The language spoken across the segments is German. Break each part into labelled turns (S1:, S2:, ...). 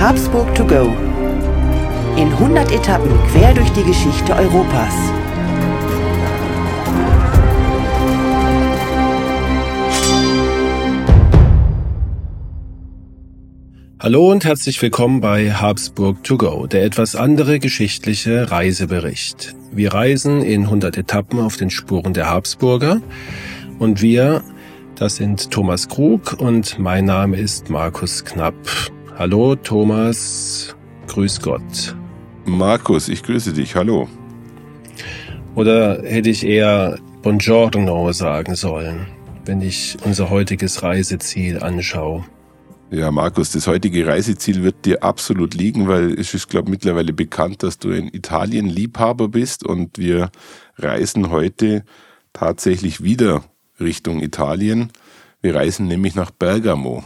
S1: Habsburg to go. In 100 Etappen quer durch die Geschichte Europas.
S2: Hallo und herzlich willkommen bei Habsburg to go, der etwas andere geschichtliche Reisebericht. Wir reisen in 100 Etappen auf den Spuren der Habsburger und wir, das sind Thomas Krug und mein Name ist Markus Knapp. Hallo Thomas, grüß Gott.
S3: Markus, ich grüße dich, hallo.
S2: Oder hätte ich eher Buongiorno sagen sollen, wenn ich unser heutiges Reiseziel anschaue?
S3: Ja, Markus, das heutige Reiseziel wird dir absolut liegen, weil es ist, glaube ich, mittlerweile bekannt, dass du ein Italien-Liebhaber bist und wir reisen heute tatsächlich wieder Richtung Italien. Wir reisen nämlich nach Bergamo.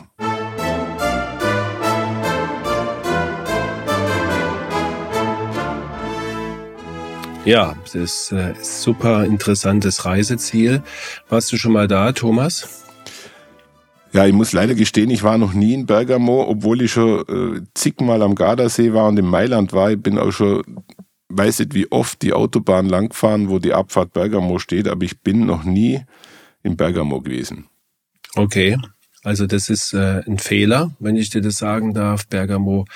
S2: Ja, das ist ein äh, super interessantes Reiseziel. Warst du schon mal da, Thomas?
S3: Ja, ich muss leider gestehen, ich war noch nie in Bergamo, obwohl ich schon äh, zigmal am Gardasee war und in Mailand war. Ich bin auch schon, weiß nicht wie oft, die Autobahn langgefahren, wo die Abfahrt Bergamo steht, aber ich bin noch nie in Bergamo gewesen.
S2: Okay, also das ist äh, ein Fehler, wenn ich dir das sagen darf. Bergamo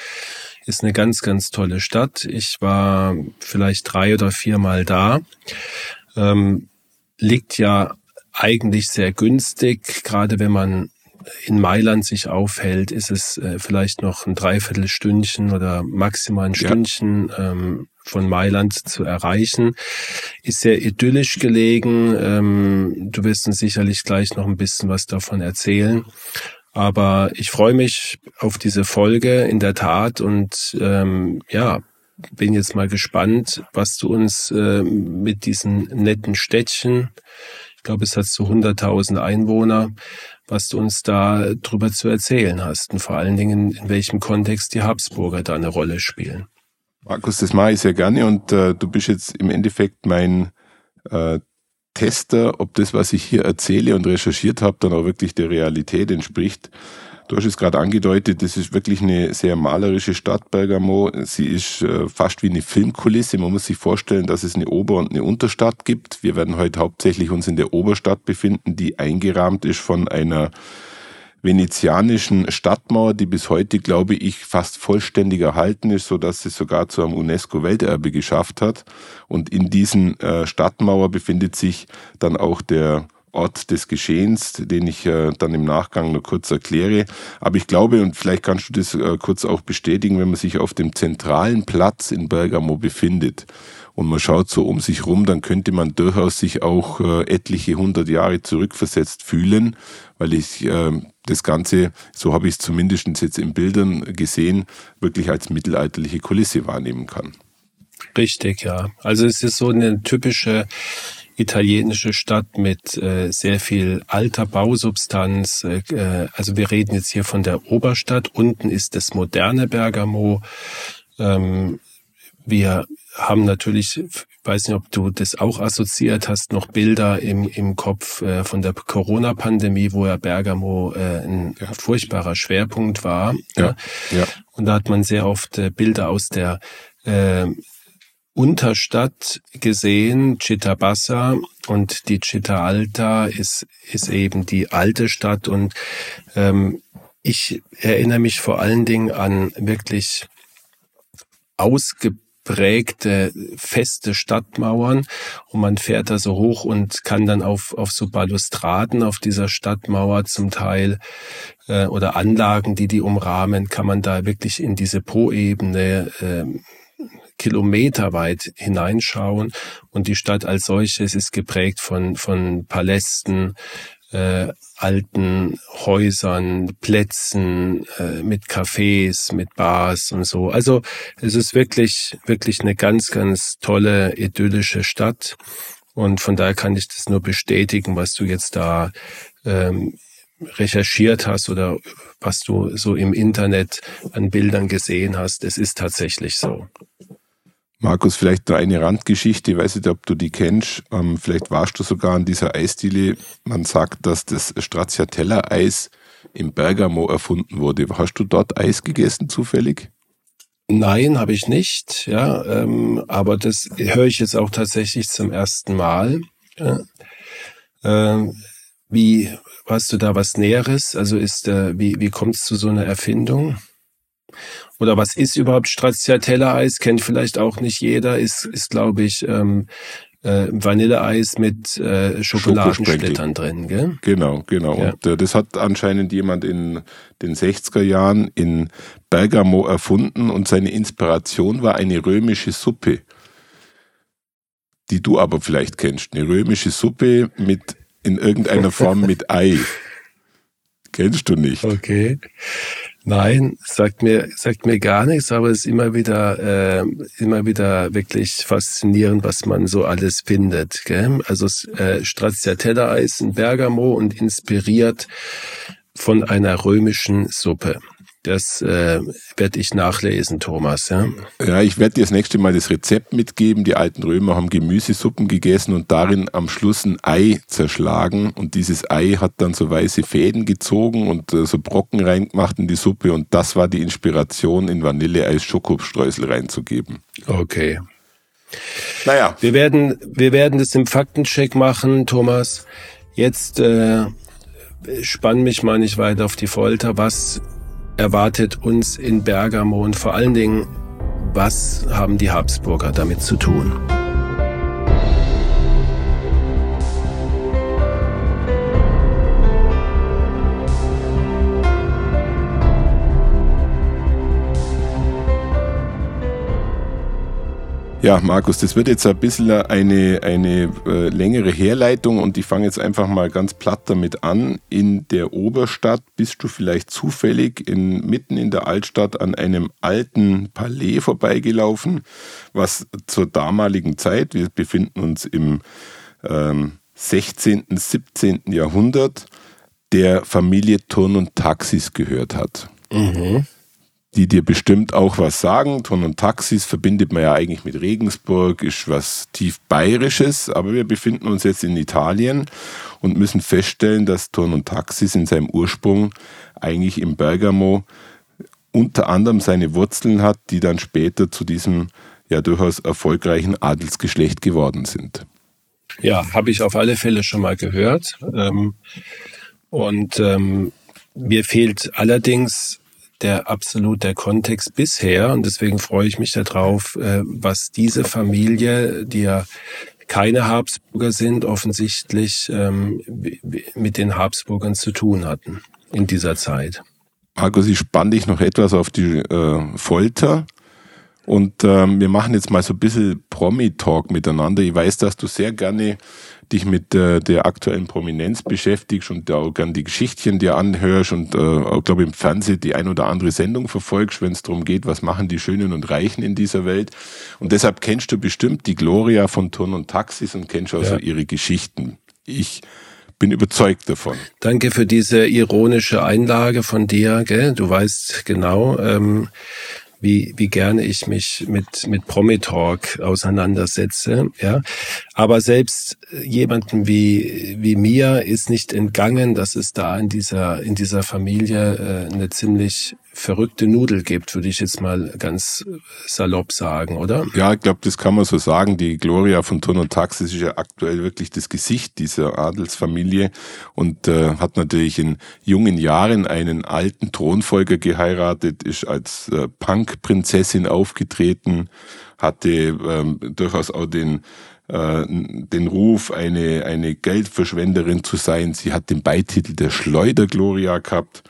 S2: ist eine ganz, ganz tolle Stadt. Ich war vielleicht drei oder viermal da. Ähm, liegt ja eigentlich sehr günstig, gerade wenn man in Mailand sich aufhält, ist es äh, vielleicht noch ein Dreiviertelstündchen oder maximal ein Stündchen ja. ähm, von Mailand zu erreichen. Ist sehr idyllisch gelegen. Ähm, du wirst uns sicherlich gleich noch ein bisschen was davon erzählen. Aber ich freue mich auf diese Folge in der Tat und ähm, ja, bin jetzt mal gespannt, was du uns äh, mit diesen netten Städtchen, ich glaube, es hat so 100.000 Einwohner, was du uns da drüber zu erzählen hast und vor allen Dingen, in welchem Kontext die Habsburger da eine Rolle spielen.
S3: Markus, das mache ich sehr gerne und äh, du bist jetzt im Endeffekt mein äh, Tester, ob das, was ich hier erzähle und recherchiert habe, dann auch wirklich der Realität entspricht. Du hast es gerade angedeutet, das ist wirklich eine sehr malerische Stadt, Bergamo. Sie ist äh, fast wie eine Filmkulisse. Man muss sich vorstellen, dass es eine Ober- und eine Unterstadt gibt. Wir werden heute hauptsächlich uns in der Oberstadt befinden, die eingerahmt ist von einer venezianischen Stadtmauer, die bis heute, glaube ich, fast vollständig erhalten ist, so dass sie sogar zu einem UNESCO-Welterbe geschafft hat. Und in diesen äh, Stadtmauer befindet sich dann auch der Ort des Geschehens, den ich äh, dann im Nachgang nur kurz erkläre. Aber ich glaube, und vielleicht kannst du das äh, kurz auch bestätigen, wenn man sich auf dem zentralen Platz in Bergamo befindet und man schaut so um sich rum, dann könnte man durchaus sich auch etliche hundert Jahre zurückversetzt fühlen, weil ich äh, das Ganze, so habe ich es zumindest jetzt in Bildern gesehen, wirklich als mittelalterliche Kulisse wahrnehmen kann.
S2: Richtig, ja. Also es ist so eine typische italienische Stadt mit äh, sehr viel alter Bausubstanz. Äh, äh, also wir reden jetzt hier von der Oberstadt. Unten ist das moderne Bergamo. Ähm, wir haben natürlich, weiß nicht, ob du das auch assoziiert hast, noch Bilder im, im Kopf äh, von der Corona-Pandemie, wo ja Bergamo äh, ein ja. furchtbarer Schwerpunkt war. Ja. ja. Und da hat man sehr oft äh, Bilder aus der äh, Unterstadt gesehen, Città und die Città Alta ist, ist eben die alte Stadt und ähm, ich erinnere mich vor allen Dingen an wirklich ausgeprägte feste Stadtmauern und man fährt da so hoch und kann dann auf, auf so Balustraden auf dieser Stadtmauer zum Teil äh, oder Anlagen, die die umrahmen, kann man da wirklich in diese Po-Ebene äh, kilometerweit hineinschauen und die Stadt als solches ist geprägt von, von Palästen, äh, alten Häusern, Plätzen, äh, mit Cafés, mit Bars und so. Also es ist wirklich, wirklich eine ganz, ganz tolle, idyllische Stadt. Und von daher kann ich das nur bestätigen, was du jetzt da ähm, recherchiert hast oder was du so im Internet an Bildern gesehen hast. Es ist tatsächlich so.
S3: Markus, vielleicht noch eine Randgeschichte, ich weiß nicht, ob du die kennst. Ähm, vielleicht warst du sogar an dieser Eisdiele. Man sagt, dass das Stracciatella-Eis in Bergamo erfunden wurde. Hast du dort Eis gegessen zufällig?
S2: Nein, habe ich nicht. Ja, ähm, aber das höre ich jetzt auch tatsächlich zum ersten Mal. Ja. Ähm, wie hast du da was Näheres? Also ist äh, wie wie kommt es zu so einer Erfindung? Oder was ist überhaupt Stracciatella-Eis? Kennt vielleicht auch nicht jeder. Ist ist glaube ich ähm, äh, Vanilleeis mit äh, Schokoladensplittern drin, gell?
S3: Genau, genau. Ja. Und äh, das hat anscheinend jemand in den 60er Jahren in Bergamo erfunden und seine Inspiration war eine römische Suppe, die du aber vielleicht kennst. Eine römische Suppe mit in irgendeiner Form mit Ei. Kennst du nicht?
S2: Okay. Nein, sagt mir, sagt mir gar nichts, aber es ist immer wieder, äh, immer wieder wirklich faszinierend, was man so alles findet. Gell? Also äh, Stracciatella-Eis in Bergamo und inspiriert von einer römischen Suppe. Das äh, werde ich nachlesen, Thomas. Ja,
S3: ja ich werde dir das nächste Mal das Rezept mitgeben. Die alten Römer haben Gemüsesuppen gegessen und darin am Schluss ein Ei zerschlagen. Und dieses Ei hat dann so weiße Fäden gezogen und äh, so Brocken reingemacht in die Suppe. Und das war die Inspiration, in Vanilleeis Schokostreusel reinzugeben.
S2: Okay. Naja. Wir werden, wir werden das im Faktencheck machen, Thomas. Jetzt äh, spann mich mal nicht weiter auf die Folter. Was erwartet uns in Bergamo und vor allen Dingen, was haben die Habsburger damit zu tun?
S3: Ja, Markus, das wird jetzt ein bisschen eine, eine äh, längere Herleitung und ich fange jetzt einfach mal ganz platt damit an. In der Oberstadt bist du vielleicht zufällig in, mitten in der Altstadt an einem alten Palais vorbeigelaufen, was zur damaligen Zeit, wir befinden uns im ähm, 16., 17. Jahrhundert, der Familie Turn und Taxis gehört hat. Mhm die dir bestimmt auch was sagen. Ton und Taxis verbindet man ja eigentlich mit Regensburg, ist was tief bayerisches, aber wir befinden uns jetzt in Italien und müssen feststellen, dass Ton und Taxis in seinem Ursprung eigentlich im Bergamo unter anderem seine Wurzeln hat, die dann später zu diesem ja durchaus erfolgreichen Adelsgeschlecht geworden sind.
S2: Ja, habe ich auf alle Fälle schon mal gehört. Ähm, und ähm, mir fehlt allerdings der absolut der Kontext bisher und deswegen freue ich mich darauf, äh, was diese Familie, die ja keine Habsburger sind, offensichtlich ähm, mit den Habsburgern zu tun hatten in dieser Zeit.
S3: Markus, ich spanne dich noch etwas auf die äh, Folter. Und ähm, wir machen jetzt mal so ein bisschen Promi-Talk miteinander. Ich weiß, dass du sehr gerne dich mit äh, der aktuellen Prominenz beschäftigst und auch gern die Geschichtchen dir anhörst und äh, auch, glaube im Fernsehen die ein oder andere Sendung verfolgst, wenn es darum geht, was machen die Schönen und Reichen in dieser Welt. Und deshalb kennst du bestimmt die Gloria von Turn und Taxis und kennst auch ja. so ihre Geschichten. Ich bin überzeugt davon.
S2: Danke für diese ironische Einlage von dir. Gell? Du weißt genau, ähm, wie, wie gerne ich mich mit, mit Promi-Talk auseinandersetze, ja. Aber selbst jemanden wie, wie mir ist nicht entgangen, dass es da in dieser, in dieser Familie äh, eine ziemlich verrückte Nudel gibt, würde ich jetzt mal ganz salopp sagen, oder?
S3: Ja, ich glaube, das kann man so sagen. Die Gloria von Turn und Taxis ist ja aktuell wirklich das Gesicht dieser Adelsfamilie und äh, hat natürlich in jungen Jahren einen alten Thronfolger geheiratet, ist als äh, Punk-Prinzessin aufgetreten, hatte ähm, durchaus auch den äh, den Ruf, eine, eine Geldverschwenderin zu sein. Sie hat den Beititel der Schleudergloria gehabt.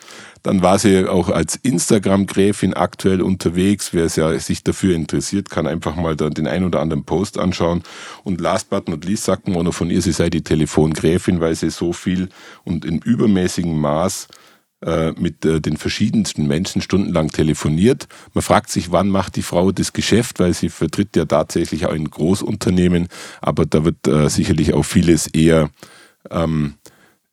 S3: Dann war sie auch als Instagram-Gräfin aktuell unterwegs. Wer sich dafür interessiert, kann einfach mal den ein oder anderen Post anschauen. Und last but not least sagt man noch von ihr, sie sei die Telefongräfin, weil sie so viel und in übermäßigem Maß mit äh, den verschiedensten Menschen stundenlang telefoniert. Man fragt sich, wann macht die Frau das Geschäft, weil sie vertritt ja tatsächlich auch ein Großunternehmen, aber da wird äh, sicherlich auch vieles eher ähm,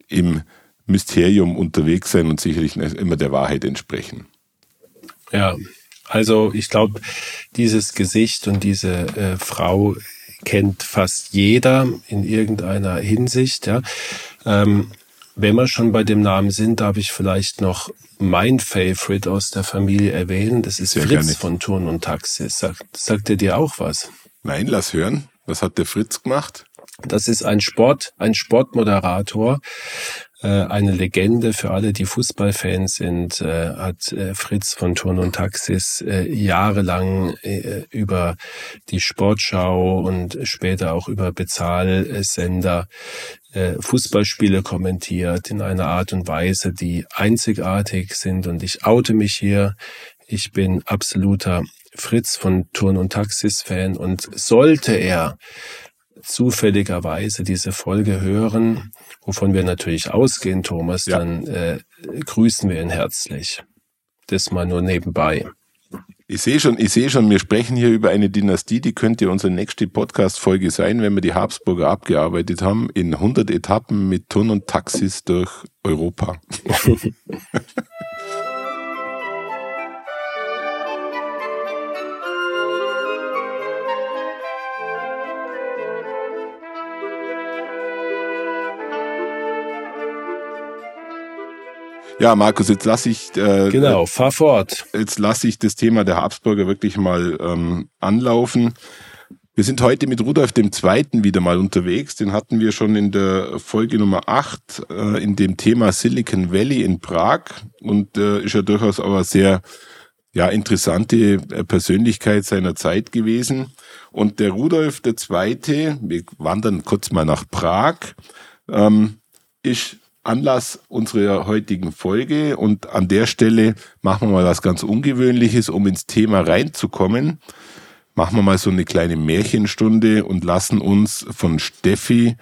S3: im Mysterium unterwegs sein und sicherlich immer der Wahrheit entsprechen.
S2: Ja, also ich glaube, dieses Gesicht und diese äh, Frau kennt fast jeder in irgendeiner Hinsicht. Ja. Ähm, wenn wir schon bei dem Namen sind, darf ich vielleicht noch mein Favorite aus der Familie erwähnen. Das ist Sehr Fritz von Turn und Taxis. Sagt, sagt er dir auch was?
S3: Nein, lass hören. Was hat der Fritz gemacht?
S2: Das ist ein Sport, ein Sportmoderator, eine Legende für alle, die Fußballfans sind, äh, hat äh, Fritz von Turn und Taxis jahrelang über die Sportschau und später auch über Bezahlsender Fußballspiele kommentiert in einer Art und Weise, die einzigartig sind. Und ich oute mich hier. Ich bin absoluter Fritz von Turn und Taxis Fan und sollte er zufälligerweise diese Folge hören, wovon wir natürlich ausgehen, Thomas, ja. dann äh, grüßen wir ihn herzlich. Das mal nur nebenbei.
S3: Ich sehe schon, ich sehe schon, wir sprechen hier über eine Dynastie, die könnte unsere nächste Podcast-Folge sein, wenn wir die Habsburger abgearbeitet haben, in 100 Etappen mit Turn und Taxis durch Europa. Ja, Markus, jetzt lasse ich
S2: äh, genau, fahr fort.
S3: Jetzt lasse ich das Thema der Habsburger wirklich mal ähm, anlaufen. Wir sind heute mit Rudolf II. wieder mal unterwegs. Den hatten wir schon in der Folge Nummer 8 äh, in dem Thema Silicon Valley in Prag und äh, ist ja durchaus aber sehr ja, interessante äh, Persönlichkeit seiner Zeit gewesen. Und der Rudolf II., wir wandern kurz mal nach Prag, ähm, ist Anlass unserer heutigen Folge und an der Stelle machen wir mal was ganz Ungewöhnliches, um ins Thema reinzukommen. Machen wir mal so eine kleine Märchenstunde und lassen uns von Steffi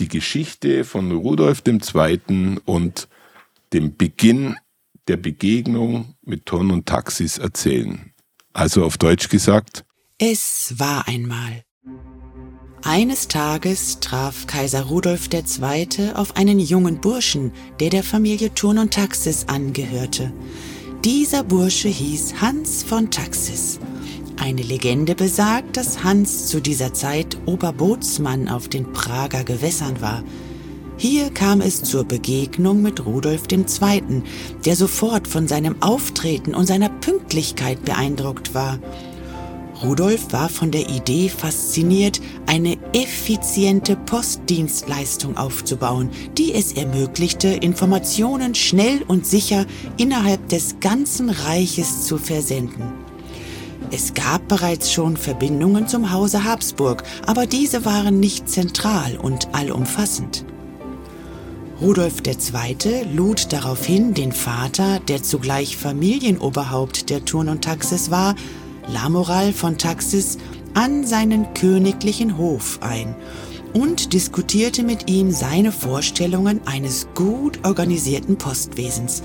S3: die Geschichte von Rudolf II. und dem Beginn der Begegnung mit Ton und Taxis erzählen. Also auf Deutsch gesagt.
S1: Es war einmal. Eines Tages traf Kaiser Rudolf II. auf einen jungen Burschen, der der Familie Thurn und Taxis angehörte. Dieser Bursche hieß Hans von Taxis. Eine Legende besagt, dass Hans zu dieser Zeit Oberbootsmann auf den Prager Gewässern war. Hier kam es zur Begegnung mit Rudolf II., der sofort von seinem Auftreten und seiner Pünktlichkeit beeindruckt war. Rudolf war von der Idee fasziniert, eine effiziente Postdienstleistung aufzubauen, die es ermöglichte, Informationen schnell und sicher innerhalb des ganzen Reiches zu versenden. Es gab bereits schon Verbindungen zum Hause Habsburg, aber diese waren nicht zentral und allumfassend. Rudolf II. lud daraufhin den Vater, der zugleich Familienoberhaupt der Turn und Taxis war, Lamoral von Taxis an seinen königlichen Hof ein und diskutierte mit ihm seine Vorstellungen eines gut organisierten Postwesens.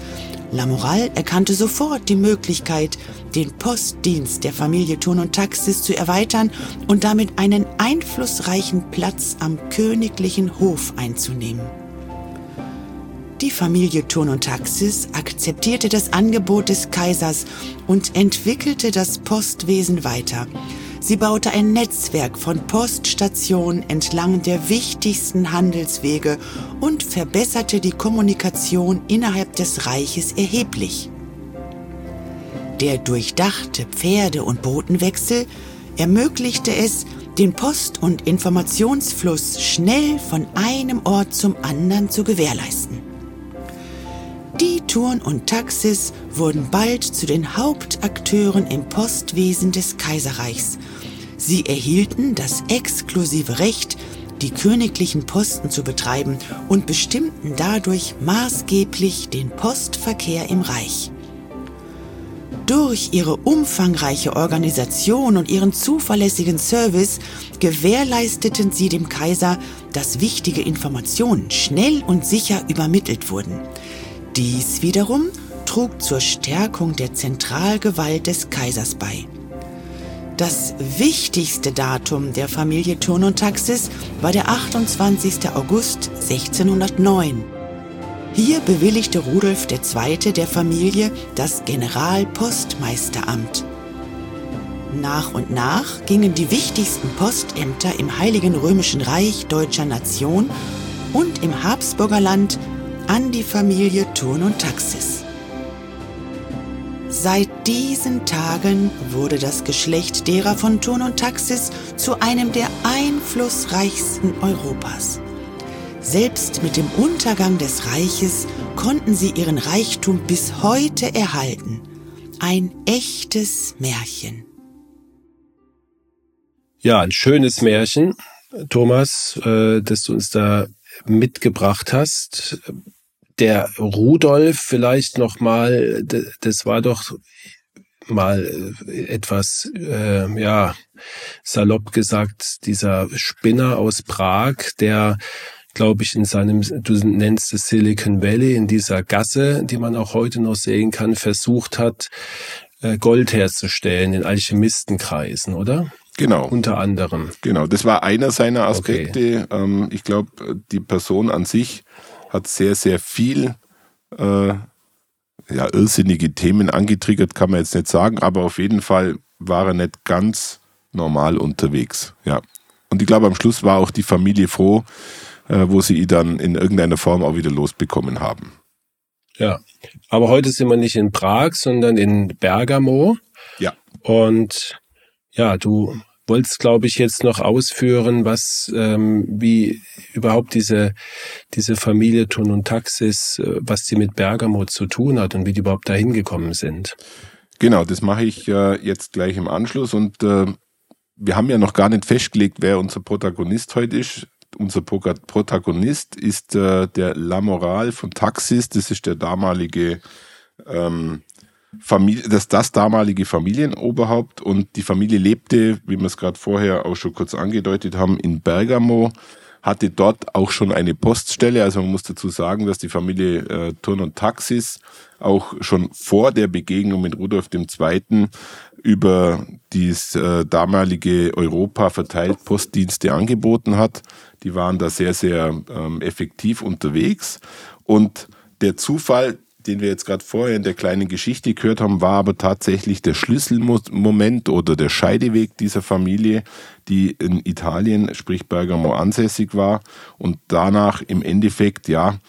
S1: Lamoral erkannte sofort die Möglichkeit, den Postdienst der Familie Thun und Taxis zu erweitern und damit einen einflussreichen Platz am königlichen Hof einzunehmen. Die Familie Thurn und Taxis akzeptierte das Angebot des Kaisers und entwickelte das Postwesen weiter. Sie baute ein Netzwerk von Poststationen entlang der wichtigsten Handelswege und verbesserte die Kommunikation innerhalb des Reiches erheblich. Der durchdachte Pferde- und Botenwechsel ermöglichte es, den Post- und Informationsfluss schnell von einem Ort zum anderen zu gewährleisten. Die Turn und Taxis wurden bald zu den Hauptakteuren im Postwesen des Kaiserreichs. Sie erhielten das exklusive Recht, die königlichen Posten zu betreiben und bestimmten dadurch maßgeblich den Postverkehr im Reich. Durch ihre umfangreiche Organisation und ihren zuverlässigen Service gewährleisteten sie dem Kaiser, dass wichtige Informationen schnell und sicher übermittelt wurden. Dies wiederum trug zur Stärkung der Zentralgewalt des Kaisers bei. Das wichtigste Datum der Familie Thurn und Taxis war der 28. August 1609. Hier bewilligte Rudolf II. der Familie das Generalpostmeisteramt. Nach und nach gingen die wichtigsten Postämter im Heiligen Römischen Reich deutscher Nation und im Habsburgerland an die Familie Thurn und Taxis. Seit diesen Tagen wurde das Geschlecht derer von Thurn und Taxis zu einem der einflussreichsten Europas. Selbst mit dem Untergang des Reiches konnten sie ihren Reichtum bis heute erhalten. Ein echtes Märchen.
S2: Ja, ein schönes Märchen, Thomas, äh, das du uns da mitgebracht hast. Der Rudolf vielleicht noch mal, das war doch mal äh, etwas, äh, ja, salopp gesagt, dieser Spinner aus Prag, der glaube ich, in seinem, du nennst es Silicon Valley, in dieser Gasse, die man auch heute noch sehen kann, versucht hat, äh, Gold herzustellen in Alchemistenkreisen, oder?
S3: Genau.
S2: Unter anderem.
S3: Genau, das war einer seiner Aspekte. Okay. Ähm, ich glaube, die Person an sich hat sehr, sehr viel äh, ja, irrsinnige Themen angetriggert, kann man jetzt nicht sagen, aber auf jeden Fall war er nicht ganz normal unterwegs. Ja. Und ich glaube, am Schluss war auch die Familie froh, äh, wo sie ihn dann in irgendeiner Form auch wieder losbekommen haben.
S2: Ja, aber heute sind wir nicht in Prag, sondern in Bergamo.
S3: Ja.
S2: Und ja, du wolltest, glaube ich, jetzt noch ausführen, was, ähm, wie überhaupt diese, diese Familie Tun und Taxis, äh, was sie mit Bergamo zu tun hat und wie die überhaupt dahin gekommen sind.
S3: Genau, das mache ich äh, jetzt gleich im Anschluss und äh, wir haben ja noch gar nicht festgelegt, wer unser Protagonist heute ist unser Protagonist ist äh, der Lamoral von Taxis. Das ist der damalige ähm, Familie, das, das damalige Familienoberhaupt und die Familie lebte, wie wir es gerade vorher auch schon kurz angedeutet haben, in Bergamo, hatte dort auch schon eine Poststelle. Also man muss dazu sagen, dass die Familie äh, Turn und Taxis auch schon vor der Begegnung mit Rudolf II. über dieses äh, damalige Europa verteilt Postdienste angeboten hat. Die waren da sehr, sehr ähm, effektiv unterwegs. Und der Zufall, den wir jetzt gerade vorher in der kleinen Geschichte gehört haben, war aber tatsächlich der Schlüsselmoment oder der Scheideweg dieser Familie, die in Italien, sprich Bergamo, ansässig war und danach im Endeffekt ja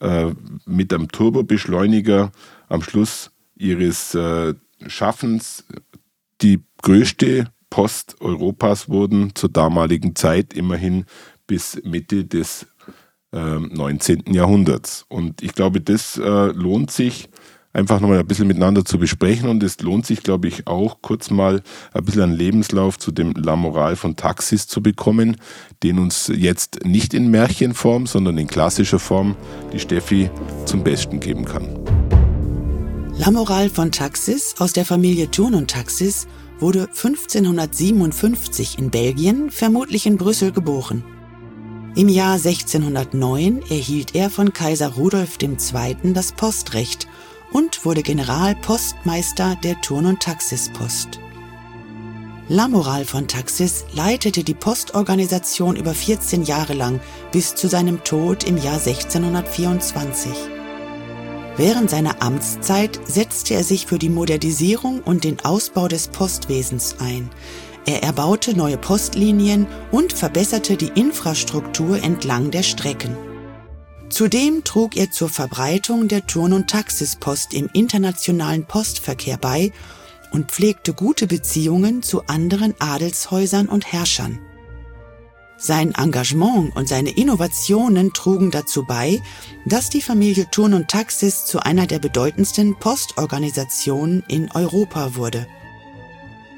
S3: äh, mit einem Turbobeschleuniger am Schluss ihres äh, Schaffens die größte Post Europas wurden zur damaligen Zeit immerhin bis Mitte des äh, 19. Jahrhunderts. Und ich glaube, das äh, lohnt sich einfach nochmal ein bisschen miteinander zu besprechen und es lohnt sich, glaube ich, auch kurz mal ein bisschen einen Lebenslauf zu dem La Moral von Taxis zu bekommen, den uns jetzt nicht in Märchenform, sondern in klassischer Form die Steffi zum Besten geben kann.
S1: La Moral von Taxis aus der Familie Thurn und Taxis wurde 1557 in Belgien, vermutlich in Brüssel, geboren. Im Jahr 1609 erhielt er von Kaiser Rudolf II. das Postrecht und wurde Generalpostmeister der Turn- und Taxispost. Lamoral von Taxis leitete die Postorganisation über 14 Jahre lang bis zu seinem Tod im Jahr 1624. Während seiner Amtszeit setzte er sich für die Modernisierung und den Ausbau des Postwesens ein, er erbaute neue Postlinien und verbesserte die Infrastruktur entlang der Strecken. Zudem trug er zur Verbreitung der Turn- und Taxispost im internationalen Postverkehr bei und pflegte gute Beziehungen zu anderen Adelshäusern und Herrschern. Sein Engagement und seine Innovationen trugen dazu bei, dass die Familie Turn und Taxis zu einer der bedeutendsten Postorganisationen in Europa wurde.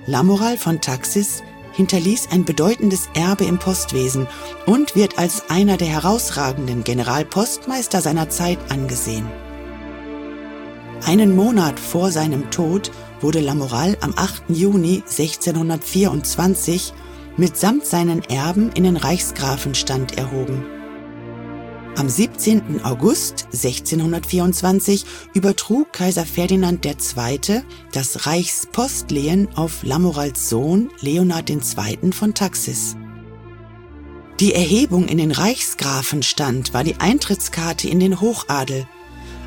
S1: Lamoral von Taxis hinterließ ein bedeutendes Erbe im Postwesen und wird als einer der herausragenden Generalpostmeister seiner Zeit angesehen. Einen Monat vor seinem Tod wurde Lamoral am 8. Juni 1624 mitsamt seinen Erben in den Reichsgrafenstand erhoben. Am 17. August 1624 übertrug Kaiser Ferdinand II. das Reichspostlehen auf Lamorals Sohn Leonhard II. von Taxis. Die Erhebung in den Reichsgrafenstand war die Eintrittskarte in den Hochadel.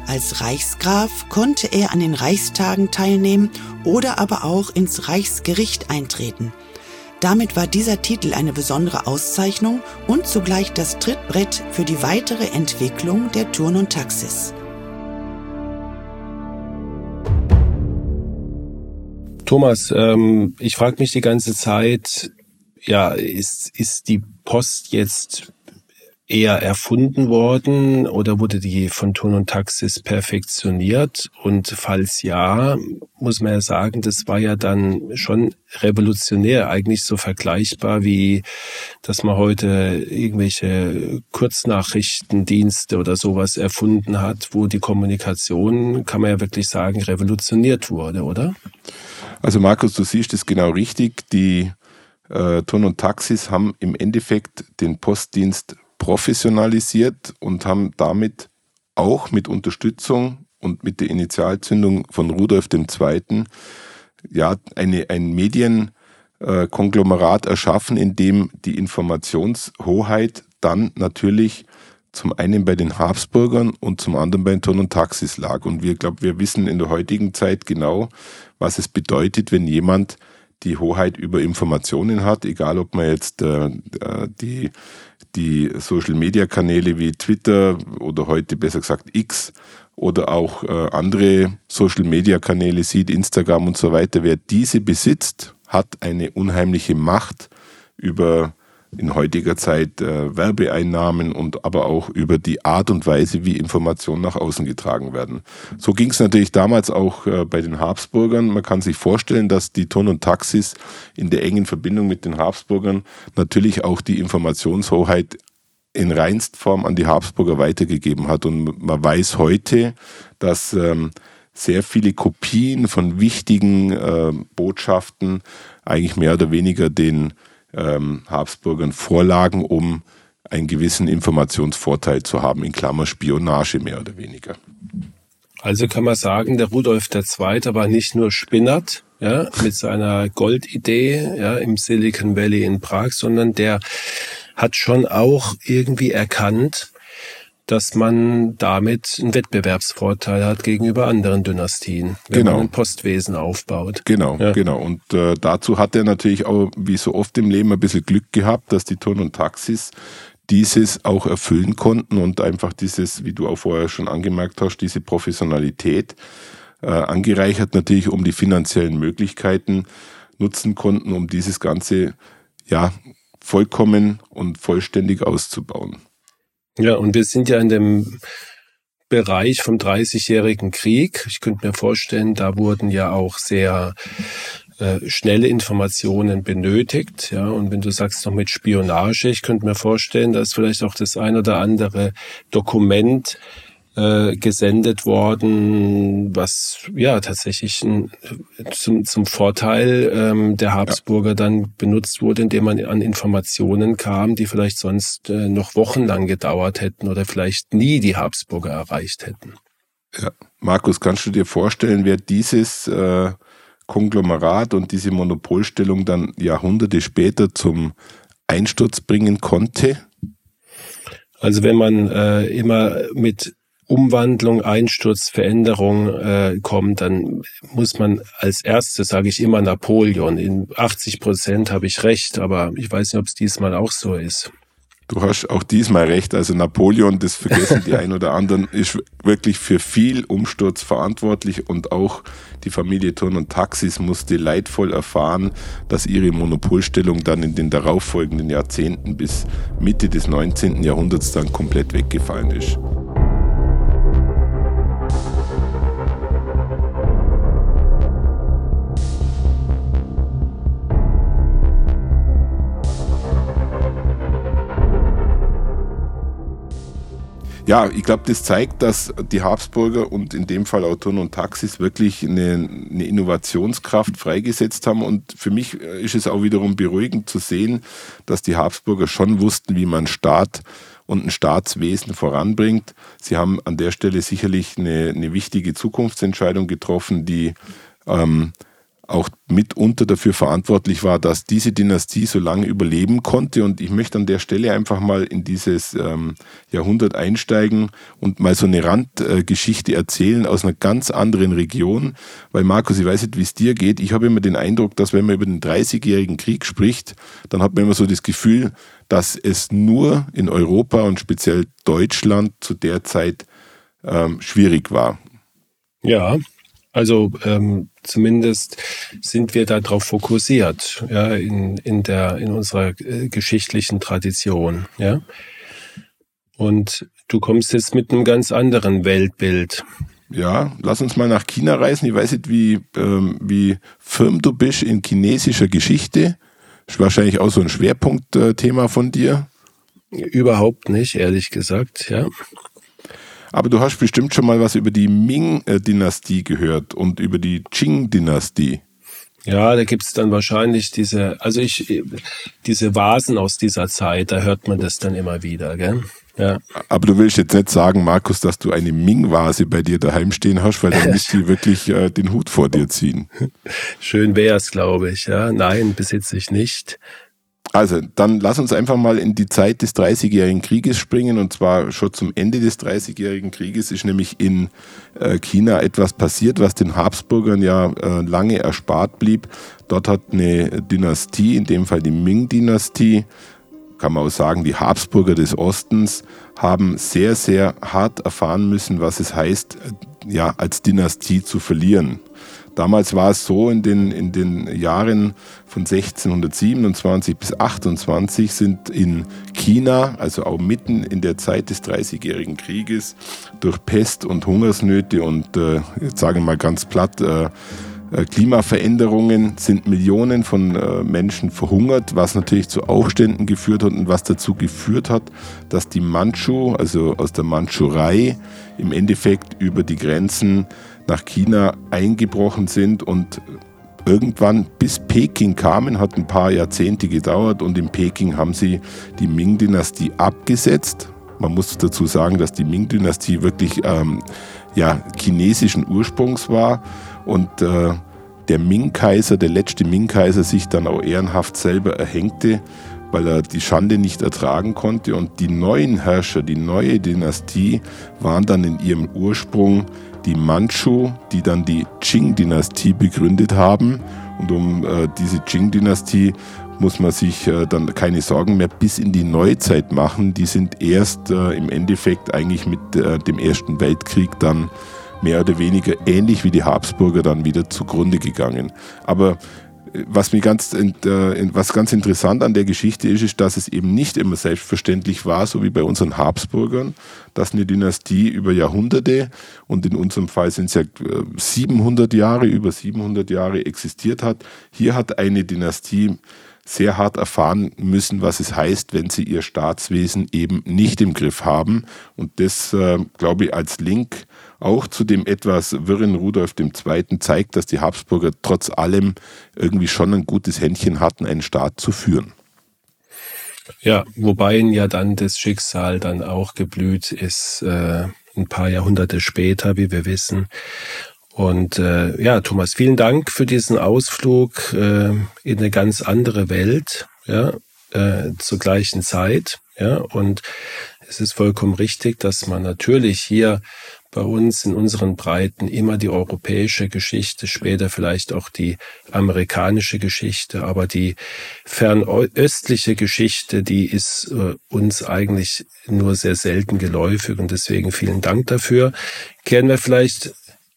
S1: Als Reichsgraf konnte er an den Reichstagen teilnehmen oder aber auch ins Reichsgericht eintreten – Damit war dieser Titel eine besondere Auszeichnung und zugleich das Trittbrett für die weitere Entwicklung der Turn und Taxis.
S2: Thomas, ähm, ich frage mich die ganze Zeit, ja, ist, ist die Post jetzt eher erfunden worden oder wurde die von Ton und Taxis perfektioniert? Und falls ja, muss man ja sagen, das war ja dann schon revolutionär, eigentlich so vergleichbar wie, dass man heute irgendwelche Kurznachrichtendienste oder sowas erfunden hat, wo die Kommunikation, kann man ja wirklich sagen, revolutioniert wurde, oder?
S3: Also Markus, du siehst es genau richtig. Die äh, Ton und Taxis haben im Endeffekt den Postdienst professionalisiert und haben damit auch mit Unterstützung und mit der Initialzündung von Rudolf II. ja eine, ein Medienkonglomerat erschaffen, in dem die Informationshoheit dann natürlich zum einen bei den Habsburgern und zum anderen bei den Ton und Taxis lag. Und wir glaube, wir wissen in der heutigen Zeit genau, was es bedeutet, wenn jemand die Hoheit über Informationen hat, egal ob man jetzt äh, äh die die Social-Media-Kanäle wie Twitter oder heute besser gesagt X oder auch äh, andere Social-Media-Kanäle sieht, Instagram und so weiter, wer diese besitzt, hat eine unheimliche Macht über in heutiger Zeit äh, Werbeeinnahmen und aber auch über die Art und Weise, wie Informationen nach außen getragen werden. So ging es natürlich damals auch äh, bei den Habsburgern. Man kann sich vorstellen, dass die Ton und Taxis in der engen Verbindung mit den Habsburgern natürlich auch die Informationshoheit in reinst Form an die Habsburger weitergegeben hat. Und man weiß heute, dass ähm, sehr viele Kopien von wichtigen äh, Botschaften eigentlich mehr oder weniger den ähm, Habsburgern vorlagen, um einen gewissen Informationsvorteil zu haben, in Klammer Spionage mehr oder weniger.
S2: Also kann man sagen, der Rudolf II. war nicht nur Spinnert, ja, mit seiner Goldidee, ja, im Silicon Valley in Prag, sondern der hat schon auch irgendwie erkannt, dass man damit einen Wettbewerbsvorteil hat gegenüber anderen Dynastien, wenn genau. man ein Postwesen aufbaut.
S3: Genau, ja. genau. Und äh, dazu hat er natürlich auch, wie so oft im Leben, ein bisschen Glück gehabt, dass die Turn und Taxis dieses auch erfüllen konnten und einfach dieses, wie du auch vorher schon angemerkt hast, diese Professionalität äh, angereichert natürlich, um die finanziellen Möglichkeiten nutzen konnten, um dieses Ganze ja vollkommen und vollständig auszubauen.
S2: Ja, und wir sind ja in dem Bereich vom 30-jährigen Krieg. Ich könnte mir vorstellen, da wurden ja auch sehr äh, schnelle Informationen benötigt. Ja, und wenn du sagst noch mit Spionage, ich könnte mir vorstellen, dass vielleicht auch das ein oder andere Dokument äh, gesendet worden, was ja tatsächlich ein, zum, zum Vorteil ähm, der Habsburger ja. dann benutzt wurde, indem man an Informationen kam, die vielleicht sonst äh, noch wochenlang gedauert hätten oder vielleicht nie die Habsburger erreicht hätten.
S3: Ja. Markus, kannst du dir vorstellen, wer dieses äh, Konglomerat und diese Monopolstellung dann Jahrhunderte später zum Einsturz bringen konnte?
S2: Also wenn man äh, immer mit Umwandlung, Einsturz, Veränderung äh, kommt, dann muss man als erstes, sage ich immer, Napoleon. In 80 Prozent habe ich recht, aber ich weiß nicht, ob es diesmal auch so ist.
S3: Du hast auch diesmal recht. Also Napoleon, das vergessen die ein oder anderen, ist wirklich für viel Umsturz verantwortlich und auch die Familie Turn und Taxis musste leidvoll erfahren, dass ihre Monopolstellung dann in den darauffolgenden Jahrzehnten bis Mitte des 19. Jahrhunderts dann komplett weggefallen ist. Ja, ich glaube, das zeigt, dass die Habsburger und in dem Fall Auton und Taxis wirklich eine, eine, Innovationskraft freigesetzt haben. Und für mich äh, ist es auch wiederum beruhigend zu sehen, dass die Habsburger schon wussten, wie man Staat und ein Staatswesen voranbringt. Sie haben an der Stelle sicherlich eine, eine wichtige Zukunftsentscheidung getroffen, die ähm, auch mitunter dafür verantwortlich war, dass diese Dynastie so lange überleben konnte. Und ich möchte an der Stelle einfach mal in dieses ähm, Jahrhundert einsteigen und mal so eine Randgeschichte äh, erzählen aus einer ganz anderen Region. Weil Markus, ich weiß nicht, wie es dir geht. Ich habe immer den Eindruck, dass wenn man über den 30-jährigen Krieg spricht, dann hat man immer so das Gefühl, dass es nur in Europa und speziell Deutschland zu der Zeit ähm, schwierig war.
S2: Ja, also ähm, zumindest sind wir darauf fokussiert, ja, in, in, der, in unserer äh, geschichtlichen Tradition. Ja. Und du kommst jetzt mit einem ganz anderen Weltbild.
S3: Ja, lass uns mal nach China reisen. Ich weiß nicht, wie, ähm, wie firm du bist in chinesischer Geschichte. Ist wahrscheinlich auch so ein Schwerpunktthema von dir.
S2: Überhaupt nicht, ehrlich gesagt, ja.
S3: Aber du hast bestimmt schon mal was über die Ming-Dynastie gehört und über die Qing-Dynastie.
S2: Ja, da gibt's dann wahrscheinlich diese, also ich, diese Vasen aus dieser Zeit, da hört man das dann immer wieder, gell? Ja.
S3: Aber du willst jetzt nicht sagen, Markus, dass du eine Ming-Vase bei dir daheim stehen hast, weil dann müsste die wirklich äh, den Hut vor dir ziehen.
S2: Schön wär's, glaube ich. Ja, nein, besitze ich nicht.
S3: Also, dann lass uns einfach mal in die Zeit des Dreißigjährigen Krieges springen. Und zwar schon zum Ende des Dreißigjährigen Krieges ist nämlich in äh, China etwas passiert, was den Habsburgern ja äh, lange erspart blieb. Dort hat eine Dynastie, in dem Fall die Ming-Dynastie, kann man auch sagen, die Habsburger des Ostens, haben sehr, sehr hart erfahren müssen, was es heißt, äh, ja, als Dynastie zu verlieren. Damals war es so, in den, in den Jahren von 1627 bis 28 sind in China, also auch mitten in der Zeit des Dreißigjährigen Krieges, durch Pest und Hungersnöte und, äh, jetzt sagen wir mal ganz platt, äh, äh, Klimaveränderungen sind Millionen von äh, Menschen verhungert, was natürlich zu Aufständen geführt hat und was dazu geführt hat, dass die Manchu, also aus der Mandschurei, im Endeffekt über die Grenzen nach China eingebrochen sind und irgendwann bis Peking kamen, hat ein paar Jahrzehnte gedauert und in Peking haben sie die Ming-Dynastie abgesetzt. Man muss dazu sagen, dass die Ming-Dynastie wirklich ähm, ja, chinesischen Ursprungs war und äh, der Ming-Kaiser, der letzte Ming-Kaiser, sich dann auch ehrenhaft selber erhängte, weil er die Schande nicht ertragen konnte. Und die neuen Herrscher, die neue Dynastie, waren dann in ihrem Ursprung die Manchu, die dann die Qing-Dynastie begründet haben. Und um äh, diese Qing-Dynastie muss man sich äh, dann keine Sorgen mehr bis in die Neuzeit machen. Die sind erst äh, im Endeffekt eigentlich mit äh, dem Ersten Weltkrieg dann mehr oder weniger ähnlich wie die Habsburger dann wieder zugrunde gegangen. Aber was mir ganz, äh, was ganz interessant an der Geschichte ist, ist, dass es eben nicht immer selbstverständlich war, so wie bei unseren Habsburgern, dass eine Dynastie über Jahrhunderte und in unserem Fall sind es ja 700 äh, Jahre, über 700 Jahre existiert hat. Hier hat eine Dynastie sehr hart erfahren müssen, was es heißt, wenn sie ihr Staatswesen eben nicht im Griff haben. Und das, äh, glaube ich, als Link auch zu dem etwas wirren Rudolf II. zeigt, dass die Habsburger trotz allem irgendwie schon ein gutes Händchen hatten, einen Staat zu führen.
S2: Ja, wobei ihnen ja dann das Schicksal dann auch geblüht ist, äh, ein paar Jahrhunderte später, wie wir wissen. Und äh, ja, Thomas, vielen Dank für diesen Ausflug äh, in eine ganz andere Welt, ja, äh, zur gleichen Zeit. Ja, und es ist vollkommen richtig, dass man natürlich hier bei uns in unseren Breiten immer die europäische Geschichte, später vielleicht auch die amerikanische Geschichte, aber die fernöstliche Geschichte, die ist äh, uns eigentlich nur sehr selten geläufig und deswegen vielen Dank dafür. Kehren wir vielleicht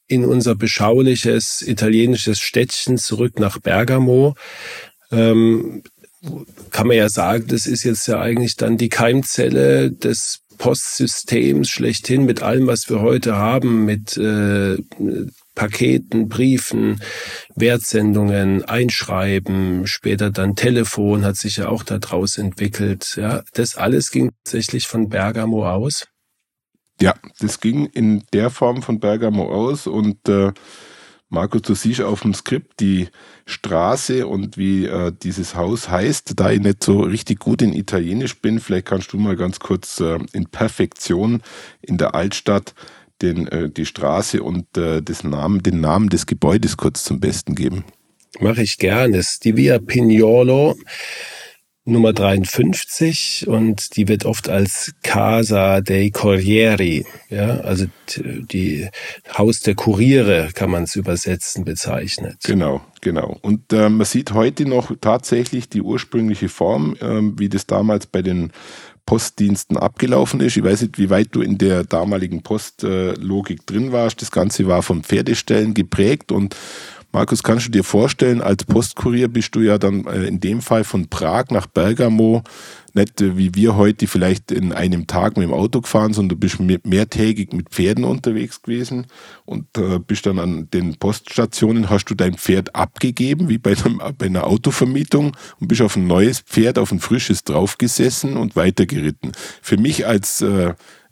S2: in unser beschauliches italienisches Städtchen zurück nach Bergamo. Ähm, kann man ja sagen, das ist jetzt ja eigentlich dann die Keimzelle des Postsystems schlechthin mit allem, was wir heute haben, mit äh, Paketen, Briefen, Wertsendungen, Einschreiben, später dann Telefon hat sich ja auch daraus entwickelt. Ja, das alles ging tatsächlich von Bergamo aus.
S3: Ja, das ging in der Form von Bergamo aus und äh, Markus, du siehst auf dem Skript die Straße und wie äh, dieses Haus heißt. Da ich nicht so richtig gut in Italienisch bin, vielleicht kannst du mal ganz kurz äh, in Perfektion in der Altstadt den, äh, die Straße und äh, das Namen, den Namen des Gebäudes kurz zum Besten geben.
S2: Mache ich gerne. Das ist die Via Pignolo Nummer 53 und die wird oft als Casa dei Corrieri, ja, also die Haus der Kuriere kann man es übersetzen, bezeichnet.
S3: Genau, genau. Und äh, man sieht heute noch tatsächlich die ursprüngliche Form, äh, wie das damals bei den Postdiensten abgelaufen ist. Ich weiß nicht, wie weit du in der damaligen Postlogik drin warst. Das Ganze war von Pferdestellen geprägt und Markus, kannst du dir vorstellen, als Postkurier bist du ja dann äh, in dem Fall von Prag nach Bergamo nicht äh, wie wir heute vielleicht in einem Tag mit dem Auto gefahren, sondern du bist mehrtägig mit Pferden unterwegs gewesen und äh, bist dann an den Poststationen, hast du dein Pferd abgegeben, wie bei, einer Autovermietung und bist auf ein neues Pferd, auf ein frisches draufgesessen und weitergeritten. Für mich als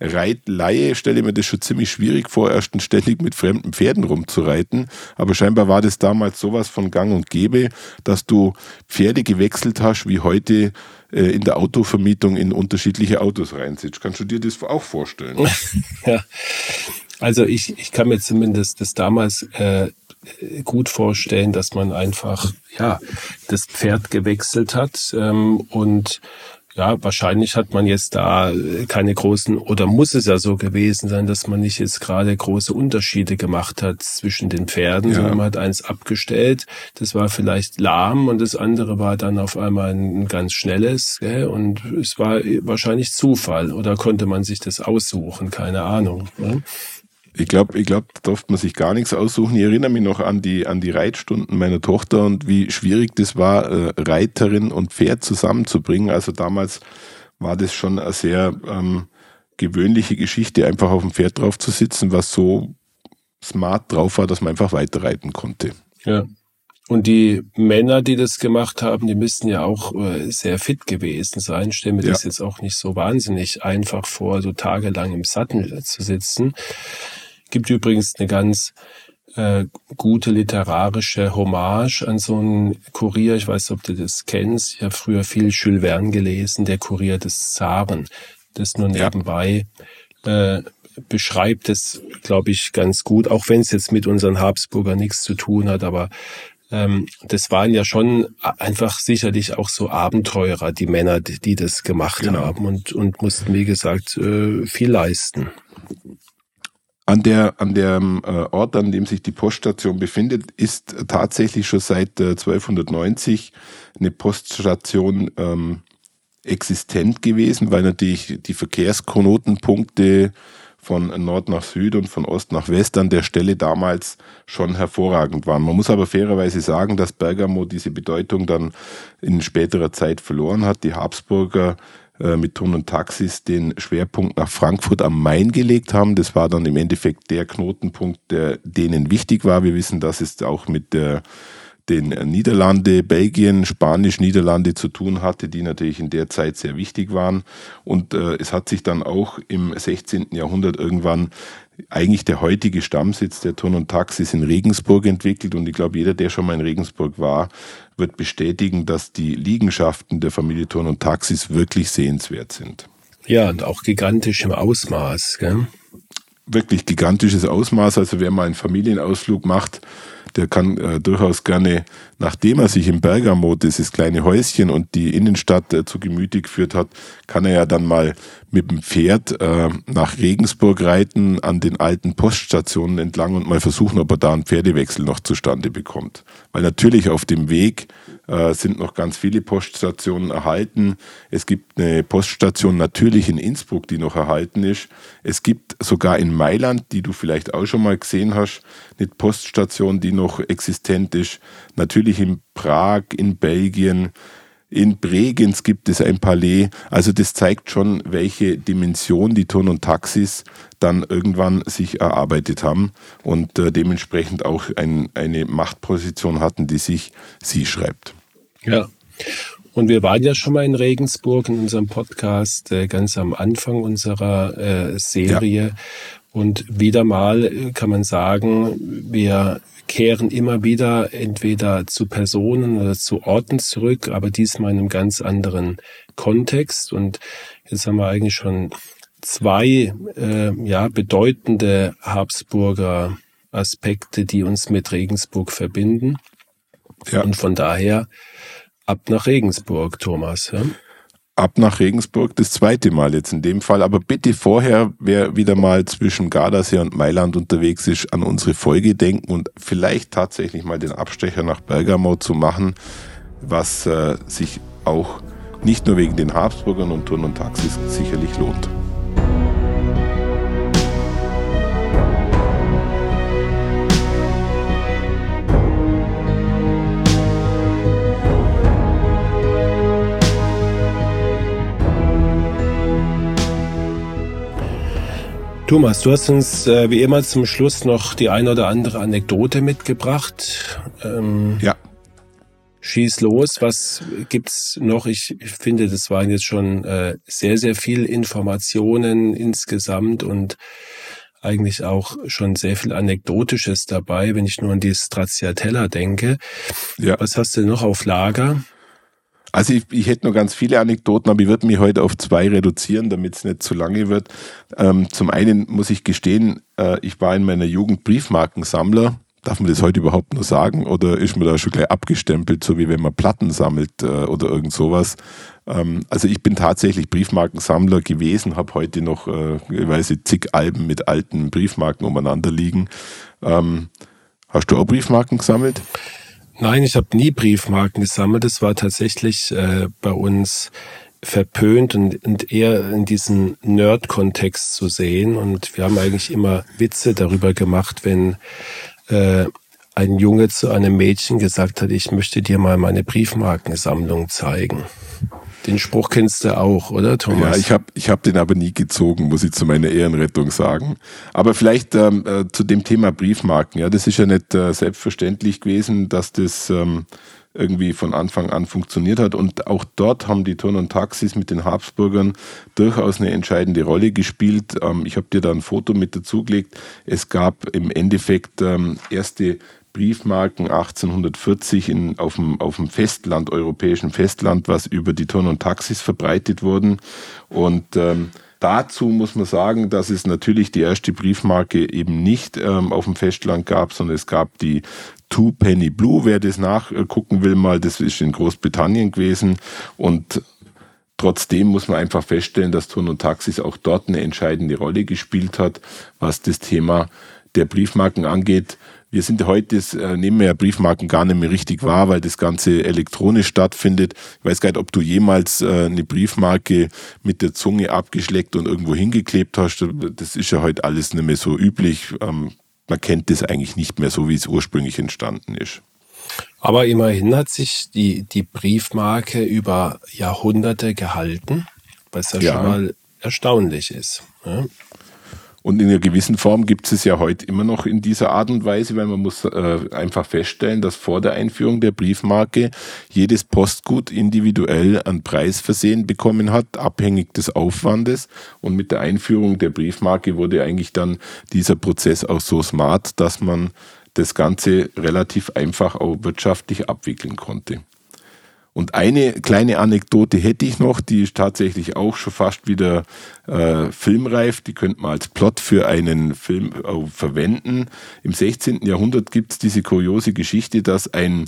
S3: Reitleihe stelle mir das schon ziemlich schwierig vor, erst ständig mit fremden Pferden rumzureiten. Aber scheinbar war das damals sowas von Gang und Gäbe, dass du Pferde gewechselt hast, wie heute äh, in der Autovermietung in unterschiedliche Autos reinsitzt. Kannst du dir das auch vorstellen?
S2: ja. Also ich, ich kann mir zumindest das damals äh, gut vorstellen, dass man einfach ja das Pferd gewechselt hat ähm, und ja, wahrscheinlich hat man jetzt da keine großen, oder muss es ja so gewesen sein, dass man nicht jetzt gerade große Unterschiede gemacht hat zwischen den Pferden, ja. sondern man hat eins abgestellt, das war vielleicht lahm und das andere war dann auf einmal ein ganz schnelles, gell? und es war wahrscheinlich Zufall, oder konnte man sich das aussuchen, keine Ahnung. Ne?
S3: Ich glaube, ich glaube, da darf man sich gar nichts aussuchen. Ich erinnere mich noch an die, an die Reitstunden meiner Tochter und wie schwierig das war, äh, Reiterin und Pferd zusammenzubringen. Also damals war das schon eine sehr ähm, gewöhnliche Geschichte, einfach auf dem Pferd drauf zu sitzen, was so smart drauf war, dass man einfach weiterreiten konnte.
S2: Ja. Und die Männer, die das gemacht haben, die müssten ja auch äh, sehr fit gewesen sein. Stell mir ja. das jetzt auch nicht so wahnsinnig einfach vor, so tagelang im Sattel zu sitzen. Gibt übrigens eine ganz äh, gute literarische Hommage an so einen Kurier. Ich weiß ob du das kennst. Ich habe früher viel Jules Verne gelesen, der Kurier des Zaren. Das nur nebenbei äh, beschreibt es, glaube ich, ganz gut, auch wenn es jetzt mit unseren Habsburger nichts zu tun hat, aber ähm, das waren ja schon einfach sicherlich auch so Abenteurer, die Männer, die, die das gemacht genau. haben und, und mussten, wie gesagt, äh, viel leisten.
S3: An der, an dem äh, Ort, an dem sich die Poststation befindet, ist tatsächlich schon seit äh, 1290 eine Poststation ähm, existent gewesen, weil natürlich die Verkehrsknotenpunkte von Nord nach Süd und von Ost nach West an der Stelle damals schon hervorragend waren. Man muss aber fairerweise sagen, dass Bergamo diese Bedeutung dann in späterer Zeit verloren hat. Die Habsburger äh, mit Ton und Taxis den Schwerpunkt nach Frankfurt am Main gelegt haben. Das war dann im Endeffekt der Knotenpunkt, der denen wichtig war. Wir wissen, dass es auch mit der den Niederlande, Belgien, Spanisch, Niederlande zu tun hatte, die natürlich in der Zeit sehr wichtig waren. Und äh, es hat sich dann auch im 16. Jahrhundert irgendwann eigentlich der heutige Stammsitz der Turn und Taxis in Regensburg entwickelt. Und ich glaube, jeder, der schon mal in Regensburg war, wird bestätigen, dass die Liegenschaften der Familie Turn und Taxis wirklich sehenswert sind.
S2: Ja, und auch gigantisch im Ausmaß. Gell?
S3: Wirklich gigantisches Ausmaß. Also wer mal einen Familienausflug macht, der kann äh, durchaus gerne, nachdem er sich im Bergamo dieses kleine Häuschen und die Innenstadt äh, zu Gemüte geführt hat, kann er ja dann mal mit dem Pferd äh, nach Regensburg reiten, an den alten Poststationen entlang und mal versuchen, ob er da einen Pferdewechsel noch zustande bekommt. Weil natürlich auf dem Weg äh, sind noch ganz viele Poststationen erhalten. Es gibt eine Poststation natürlich in Innsbruck, die noch erhalten ist. Es gibt sogar in Mailand, die du vielleicht auch schon mal gesehen hast, eine Poststation, die noch existent ist. Natürlich in Prag, in Belgien. In Bregenz gibt es ein Palais. Also das zeigt schon, welche Dimension die Turn und Taxis dann irgendwann sich erarbeitet haben und äh, dementsprechend auch ein, eine Machtposition hatten, die sich sie schreibt.
S2: Ja. Und wir waren ja schon mal in Regensburg in unserem Podcast äh, ganz am Anfang unserer äh, Serie. Ja. Und wieder mal äh, kann man sagen, wir kehren immer wieder entweder zu Personen oder zu Orten zurück, aber diesmal in einem ganz anderen Kontext. Und jetzt haben wir eigentlich schon zwei äh, ja, bedeutende Habsburger Aspekte, die uns mit Regensburg verbinden. Ja. Und von daher ab nach Regensburg, Thomas. Ja?
S3: Ab nach Regensburg das zweite Mal jetzt in dem Fall. Aber bitte vorher, wer wieder mal zwischen Gardasee und Mailand unterwegs ist, an unsere Folge denken und vielleicht tatsächlich mal den Abstecher nach Bergamo zu machen, was äh, sich auch nicht nur wegen den Habsburgern und Turn und Taxis sicherlich lohnt.
S2: Thomas, du hast uns äh, wie immer zum Schluss noch die eine oder andere Anekdote mitgebracht.
S3: Ähm, ja.
S2: Schieß los, was gibt's noch? Ich, ich finde, das waren jetzt schon äh, sehr, sehr viel Informationen insgesamt und eigentlich auch schon sehr viel Anekdotisches dabei, wenn ich nur an die Stracciatella denke. Ja. Was hast du noch auf Lager?
S3: Also ich, ich hätte noch ganz viele Anekdoten, aber ich würde mich heute auf zwei reduzieren, damit es nicht zu lange wird. Ähm, zum einen muss ich gestehen, äh, ich war in meiner Jugend Briefmarkensammler. Darf man das heute überhaupt nur sagen? Oder ist man da schon gleich abgestempelt, so wie wenn man Platten sammelt äh, oder irgend sowas? Ähm, also ich bin tatsächlich Briefmarkensammler gewesen, habe heute noch, äh, ich weiß nicht, zig Alben mit alten Briefmarken umeinander liegen. Ähm, hast du auch Briefmarken gesammelt?
S2: Nein, ich habe nie Briefmarken gesammelt. Das war tatsächlich äh, bei uns verpönt und, und eher in diesem Nerd-Kontext zu sehen. Und wir haben eigentlich immer Witze darüber gemacht, wenn äh, ein Junge zu einem Mädchen gesagt hat, ich möchte dir mal meine Briefmarkensammlung zeigen. Den Spruch kennst du auch, oder Thomas?
S3: Ja, ich habe ich hab den aber nie gezogen, muss ich zu meiner Ehrenrettung sagen. Aber vielleicht ähm, äh, zu dem Thema Briefmarken. Ja, das ist ja nicht äh, selbstverständlich gewesen, dass das ähm, irgendwie von Anfang an funktioniert hat. Und auch dort haben die Turn und Taxis mit den Habsburgern durchaus eine entscheidende Rolle gespielt. Ähm, ich habe dir da ein Foto mit dazugelegt. Es gab im Endeffekt ähm, erste Briefmarken 1840 in, auf, dem, auf dem Festland, europäischen Festland, was über die Turn und Taxis verbreitet wurden. Und ähm, Dazu muss man sagen, dass es natürlich die erste Briefmarke eben nicht ähm, auf dem Festland gab, sondern es gab die Two Penny Blue. Wer das nachgucken will, mal, das ist in Großbritannien gewesen. Und trotzdem muss man einfach feststellen, dass Turn und Taxis auch dort eine entscheidende Rolle gespielt hat, was das Thema der Briefmarken angeht. Wir sind heute, äh, nehmen ja Briefmarken gar nicht mehr richtig wahr, weil das Ganze elektronisch stattfindet. Ich weiß gar nicht, ob du jemals äh, eine Briefmarke mit der Zunge abgeschleckt und irgendwo hingeklebt hast. Das ist ja heute alles nicht mehr so üblich. Ähm, man kennt das eigentlich nicht mehr so, wie es ursprünglich entstanden ist.
S2: Aber immerhin hat sich die, die Briefmarke über Jahrhunderte gehalten, was ja, ja. schon mal erstaunlich ist. Ja?
S3: Und in einer gewissen Form gibt es ja heute immer noch in dieser Art und Weise, weil man muss äh, einfach feststellen, dass vor der Einführung der Briefmarke jedes Postgut individuell einen Preis versehen bekommen hat, abhängig des Aufwandes. Und mit der Einführung der Briefmarke wurde eigentlich dann dieser Prozess auch so smart, dass man das Ganze relativ einfach auch wirtschaftlich abwickeln konnte. Und eine kleine Anekdote hätte ich noch, die ist tatsächlich auch schon fast wieder äh, filmreif. Die könnte man als Plot für einen Film äh, verwenden. Im 16. Jahrhundert gibt es diese kuriose Geschichte, dass ein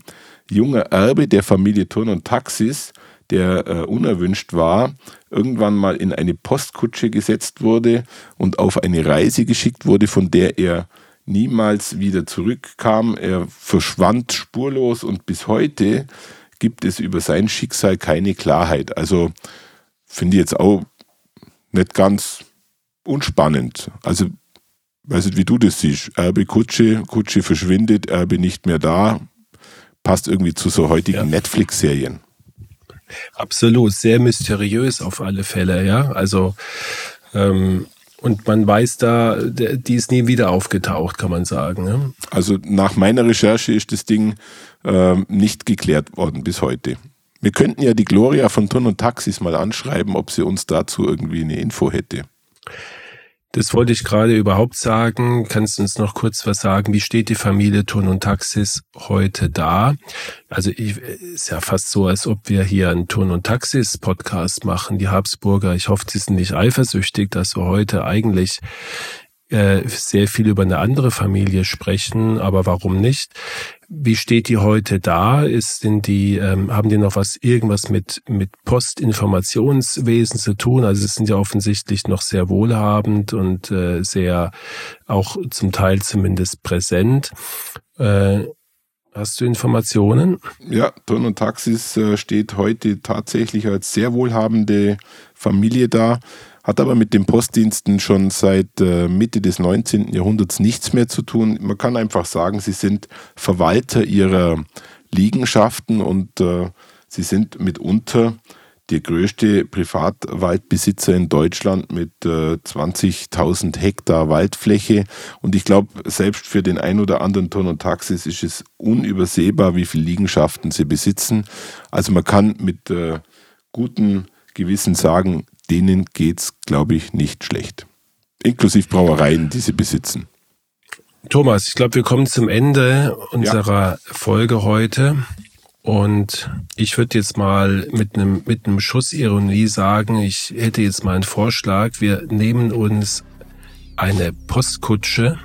S3: junger Erbe der Familie Turn und Taxis, der äh, unerwünscht war, irgendwann mal in eine Postkutsche gesetzt wurde und auf eine Reise geschickt wurde, von der er niemals wieder zurückkam. Er verschwand spurlos und bis heute gibt es über sein Schicksal keine Klarheit. Also finde ich jetzt auch nicht ganz unspannend. Also, weiß nicht, wie du das siehst. Erbe Kutsche, Kutsche verschwindet, Erbe nicht mehr da. Passt irgendwie zu so heutigen ja. Netflix-Serien.
S2: Absolut, sehr mysteriös auf alle Fälle, ja. Also, ähm, und man weiß da, die ist nie wieder aufgetaucht, kann man sagen. Ne?
S3: Also nach meiner Recherche ist das Ding äh, nicht geklärt worden bis heute. Wir könnten ja die Gloria von Turn und Taxis mal anschreiben, ob sie uns dazu irgendwie eine Info hätte.
S2: Das wollte ich gerade überhaupt sagen. Kannst du uns noch kurz was sagen? Wie steht die Familie Ton und Taxis heute da? Also ich, ist ja fast so, als ob wir hier einen Ton und Taxis Podcast machen. Die Habsburger, ich hoffe, sie sind nicht eifersüchtig, dass wir heute eigentlich äh, sehr viel über eine andere Familie sprechen, aber warum nicht? Wie steht die heute da? Ist denn die, ähm, haben die noch was, irgendwas mit, mit Postinformationswesen zu tun? Also es sind ja offensichtlich noch sehr wohlhabend und äh, sehr auch zum Teil zumindest präsent. Äh, Hast du Informationen?
S3: Ja, Ton und Taxis äh, steht heute tatsächlich als sehr wohlhabende Familie da hat aber mit den Postdiensten schon seit äh, Mitte des 19. Jahrhunderts nichts mehr zu tun. Man kann einfach sagen, sie sind Verwalter ihrer Liegenschaften und äh, sie sind mitunter der größte Privatwaldbesitzer in Deutschland mit äh, 20.000 Hektar Waldfläche. Und ich glaube, selbst für den ein oder anderen Ton und Taxis ist es unübersehbar, wie viele Liegenschaften sie besitzen. Also man kann mit äh, gutem Gewissen sagen, denen geht es, glaube ich, nicht schlecht. Inklusive Brauereien, die sie besitzen.
S2: Thomas, ich glaube, wir kommen zum Ende unserer ja. Folge heute. Und ich würde jetzt mal mit einem, mit einem Schuss Ironie sagen, ich hätte jetzt mal einen Vorschlag. Wir nehmen uns eine Postkutsche.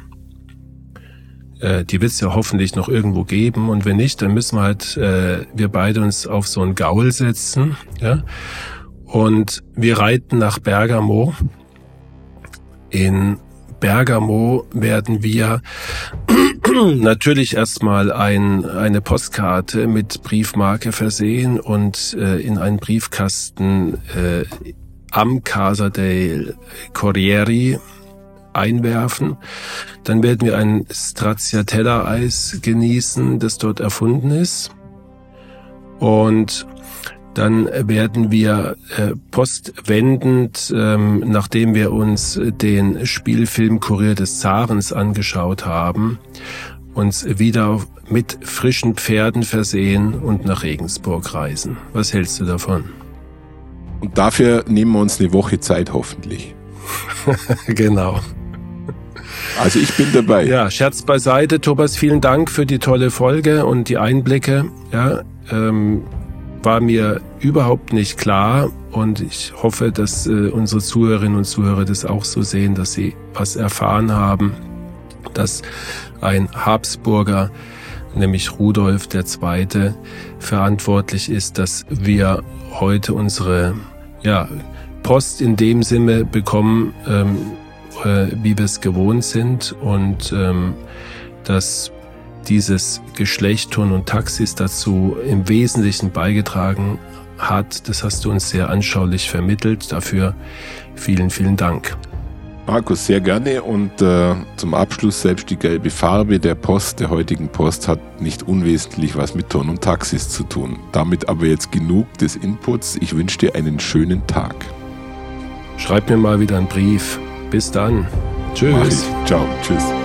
S2: Äh, die wird es ja hoffentlich noch irgendwo geben. Und wenn nicht, dann müssen wir halt, äh, wir beide uns auf so einen Gaul setzen. Ja? Und wir reiten nach Bergamo. In Bergamo werden wir natürlich erstmal ein, eine Postkarte mit Briefmarke versehen und äh, in einen Briefkasten äh, am Casa dei Corrieri einwerfen. Dann werden wir ein Stracciatella-Eis genießen, das dort erfunden ist. Und dann werden wir äh, postwendend, ähm, nachdem wir uns den Spielfilm Kurier des Zarens angeschaut haben, uns wieder mit frischen Pferden versehen und nach Regensburg reisen. Was hältst du davon?
S3: Und dafür nehmen wir uns eine Woche Zeit hoffentlich.
S2: genau.
S3: Also ich bin dabei.
S2: Ja, Scherz beiseite, Thomas, vielen Dank für die tolle Folge und die Einblicke. Ja, ähm, war mir überhaupt nicht klar und ich hoffe, dass äh, unsere Zuhörerinnen und Zuhörer das auch so sehen, dass sie was erfahren haben, dass ein Habsburger, nämlich Rudolf II., verantwortlich ist, dass wir heute unsere ja, Post in dem Sinne bekommen, ähm, äh, wie wir es gewohnt sind und ähm, dass dieses Geschlecht Ton und Taxis dazu im Wesentlichen beigetragen hat. Das hast du uns sehr anschaulich vermittelt. Dafür vielen, vielen Dank.
S3: Markus, sehr gerne. Und äh, zum Abschluss selbst die gelbe Farbe der Post, der heutigen Post, hat nicht unwesentlich was mit Ton und Taxis zu tun. Damit aber jetzt genug des Inputs. Ich wünsche dir einen schönen Tag.
S2: Schreib mir mal wieder einen Brief. Bis dann. Tschüss.
S3: Ciao. Tschüss.